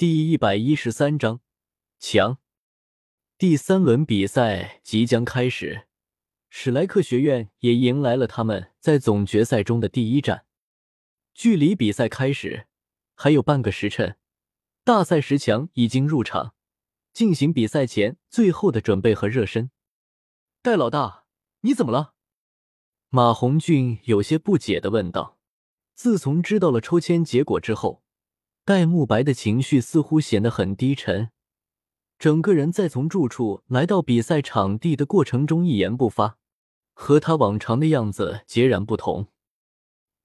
第一百一十三章强。第三轮比赛即将开始，史莱克学院也迎来了他们在总决赛中的第一战。距离比赛开始还有半个时辰，大赛十强已经入场，进行比赛前最后的准备和热身。戴老大，你怎么了？马红俊有些不解的问道。自从知道了抽签结果之后，戴沐白的情绪似乎显得很低沉，整个人在从住处来到比赛场地的过程中一言不发，和他往常的样子截然不同。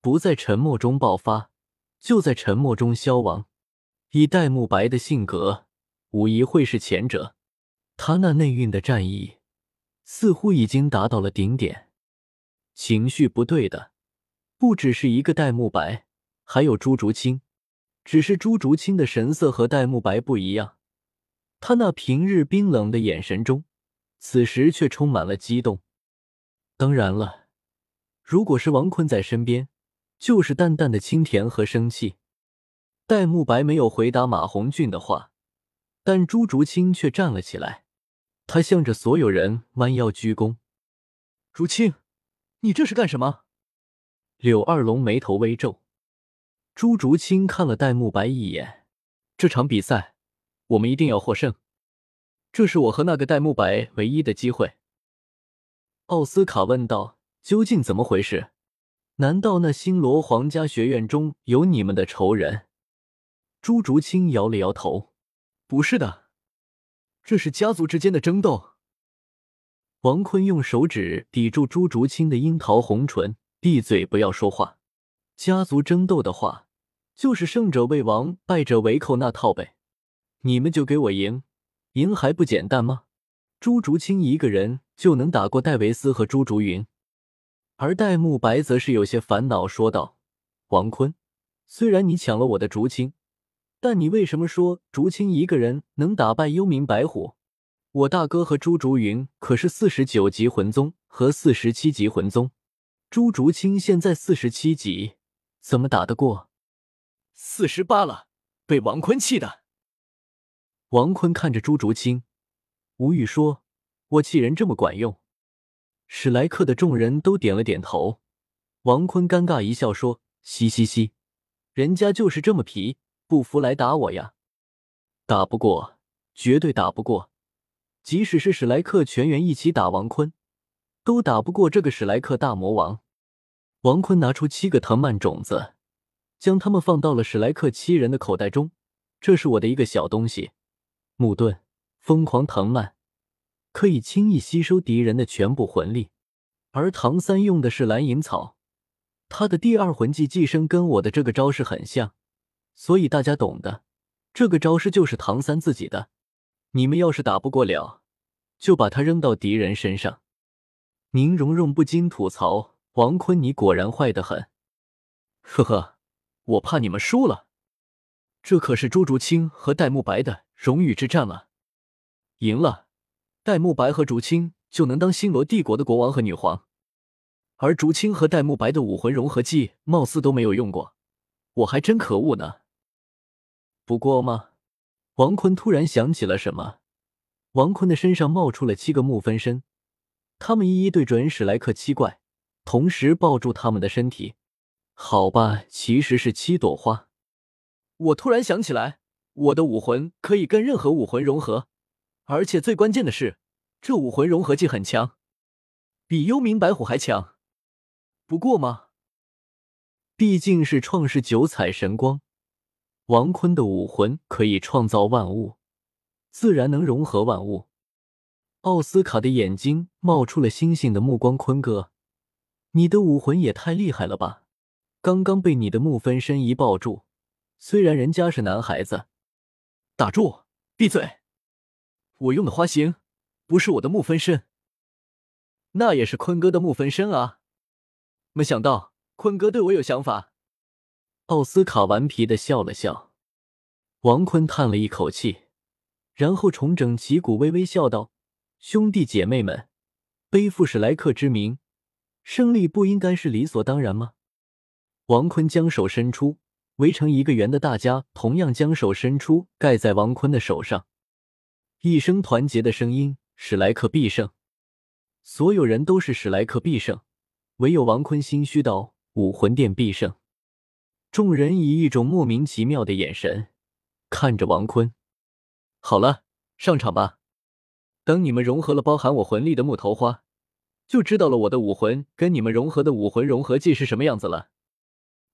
不在沉默中爆发，就在沉默中消亡。以戴沐白的性格，无疑会是前者。他那内蕴的战意，似乎已经达到了顶点。情绪不对的。不只是一个戴沐白，还有朱竹清。只是朱竹清的神色和戴沐白不一样，他那平日冰冷的眼神中，此时却充满了激动。当然了，如果是王坤在身边，就是淡淡的清甜和生气。戴沐白没有回答马红俊的话，但朱竹清却站了起来，他向着所有人弯腰鞠躬：“竹清，你这是干什么？”柳二龙眉头微皱，朱竹清看了戴沐白一眼。这场比赛，我们一定要获胜，这是我和那个戴沐白唯一的机会。奥斯卡问道：“究竟怎么回事？难道那星罗皇家学院中有你们的仇人？”朱竹清摇了摇头：“不是的，这是家族之间的争斗。”王坤用手指抵住朱竹清的樱桃红唇。闭嘴，不要说话。家族争斗的话，就是胜者为王，败者为寇那套呗。你们就给我赢，赢还不简单吗？朱竹清一个人就能打过戴维斯和朱竹云，而戴沐白则是有些烦恼，说道：“王坤，虽然你抢了我的竹青，但你为什么说竹青一个人能打败幽冥白虎？我大哥和朱竹云可是四十九级魂宗和四十七级魂宗。”朱竹清现在四十七级，怎么打得过？四十八了，被王坤气的。王坤看着朱竹清，无语说：“我气人这么管用？”史莱克的众人都点了点头。王坤尴尬一笑说：“嘻嘻嘻，人家就是这么皮，不服来打我呀！打不过，绝对打不过。即使是史莱克全员一起打王坤，都打不过这个史莱克大魔王。”王坤拿出七个藤蔓种子，将他们放到了史莱克七人的口袋中。这是我的一个小东西——木盾疯狂藤蔓，可以轻易吸收敌人的全部魂力。而唐三用的是蓝银草，他的第二魂技寄生跟我的这个招式很像，所以大家懂的。这个招式就是唐三自己的。你们要是打不过了，就把它扔到敌人身上。宁荣荣不禁吐槽。王坤，你果然坏得很，呵呵，我怕你们输了。这可是朱竹清和戴沐白的荣誉之战了，赢了，戴沐白和竹青就能当星罗帝国的国王和女皇，而竹青和戴沐白的武魂融合技貌似都没有用过，我还真可恶呢。不过吗？王坤突然想起了什么，王坤的身上冒出了七个木分身，他们一一对准史莱克七怪。同时抱住他们的身体，好吧，其实是七朵花。我突然想起来，我的武魂可以跟任何武魂融合，而且最关键的是，这武魂融合技很强，比幽冥白虎还强。不过嘛，毕竟是创世九彩神光，王坤的武魂可以创造万物，自然能融合万物。奥斯卡的眼睛冒出了星星的目光，坤哥。你的武魂也太厉害了吧！刚刚被你的木分身一抱住，虽然人家是男孩子，打住，闭嘴！我用的花形不是我的木分身，那也是坤哥的木分身啊！没想到坤哥对我有想法。奥斯卡顽皮的笑了笑，王坤叹了一口气，然后重整旗鼓，微微笑道：“兄弟姐妹们，背负史莱克之名。”胜利不应该是理所当然吗？王坤将手伸出，围成一个圆的大家同样将手伸出，盖在王坤的手上。一声团结的声音：“史莱克必胜！”所有人都是史莱克必胜，唯有王坤心虚道：“武魂殿必胜！”众人以一种莫名其妙的眼神看着王坤。好了，上场吧。等你们融合了包含我魂力的木头花，就知道了我的武魂跟你们融合的武魂融合技是什么样子了。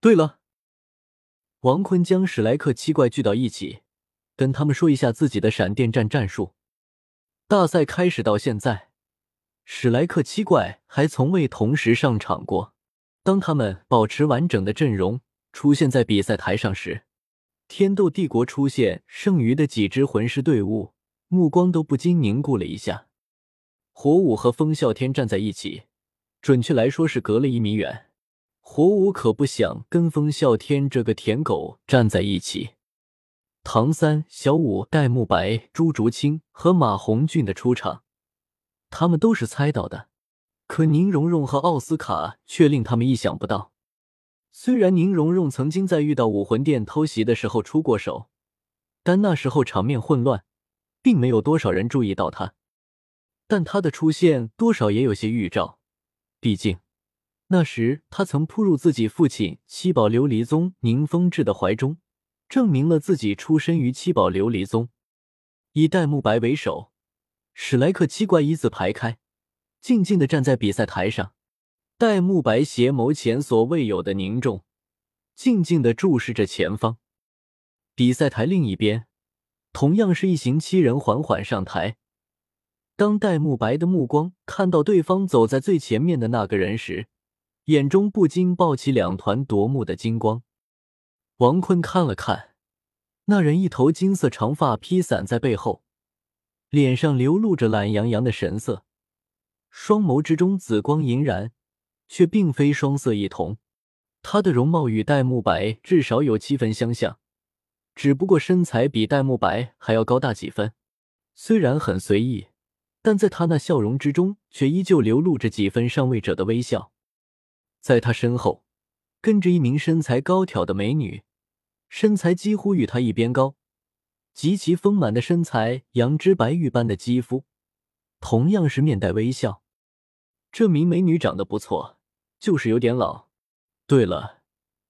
对了，王坤将史莱克七怪聚到一起，跟他们说一下自己的闪电战战术。大赛开始到现在。史莱克七怪还从未同时上场过。当他们保持完整的阵容出现在比赛台上时，天斗帝国出现剩余的几支魂师队伍，目光都不禁凝固了一下。火舞和风啸天站在一起，准确来说是隔了一米远。火舞可不想跟风啸天这个舔狗站在一起。唐三、小舞、戴沐白、朱竹清和马红俊的出场。他们都是猜到的，可宁荣荣和奥斯卡却令他们意想不到。虽然宁荣荣曾经在遇到武魂殿偷袭的时候出过手，但那时候场面混乱，并没有多少人注意到他。但他的出现多少也有些预兆，毕竟那时他曾扑入自己父亲七宝琉璃宗宁风致的怀中，证明了自己出身于七宝琉璃宗。以戴沐白为首。史莱克七怪一字排开，静静的站在比赛台上。戴沐白邪眸前所未有的凝重，静静的注视着前方。比赛台另一边，同样是一行七人缓缓上台。当戴沐白的目光看到对方走在最前面的那个人时，眼中不禁爆起两团夺目的金光。王坤看了看，那人一头金色长发披散在背后。脸上流露着懒洋洋的神色，双眸之中紫光莹然，却并非双色一瞳。他的容貌与戴沐白至少有七分相像，只不过身材比戴沐白还要高大几分。虽然很随意，但在他那笑容之中，却依旧流露着几分上位者的微笑。在他身后，跟着一名身材高挑的美女，身材几乎与他一边高。极其丰满的身材，羊脂白玉般的肌肤，同样是面带微笑。这名美女长得不错，就是有点老。对了，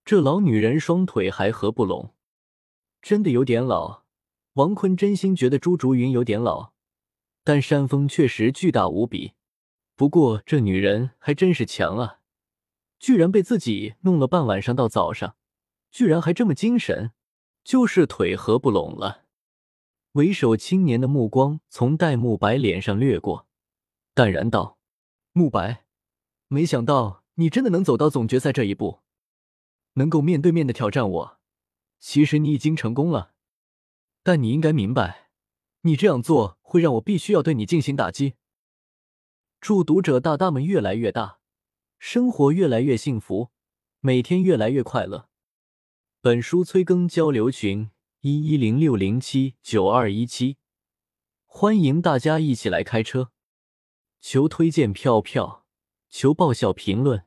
这老女人双腿还合不拢，真的有点老。王坤真心觉得朱竹云有点老，但山峰确实巨大无比。不过这女人还真是强啊，居然被自己弄了半晚上到早上，居然还这么精神，就是腿合不拢了。为首青年的目光从戴沐白脸上掠过，淡然道：“沐白，没想到你真的能走到总决赛这一步，能够面对面的挑战我。其实你已经成功了，但你应该明白，你这样做会让我必须要对你进行打击。祝读者大大们越来越大，生活越来越幸福，每天越来越快乐。本书催更交流群。”一一零六零七九二一七，欢迎大家一起来开车。求推荐票票，求爆笑评论，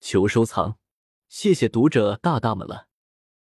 求收藏，谢谢读者大大们了。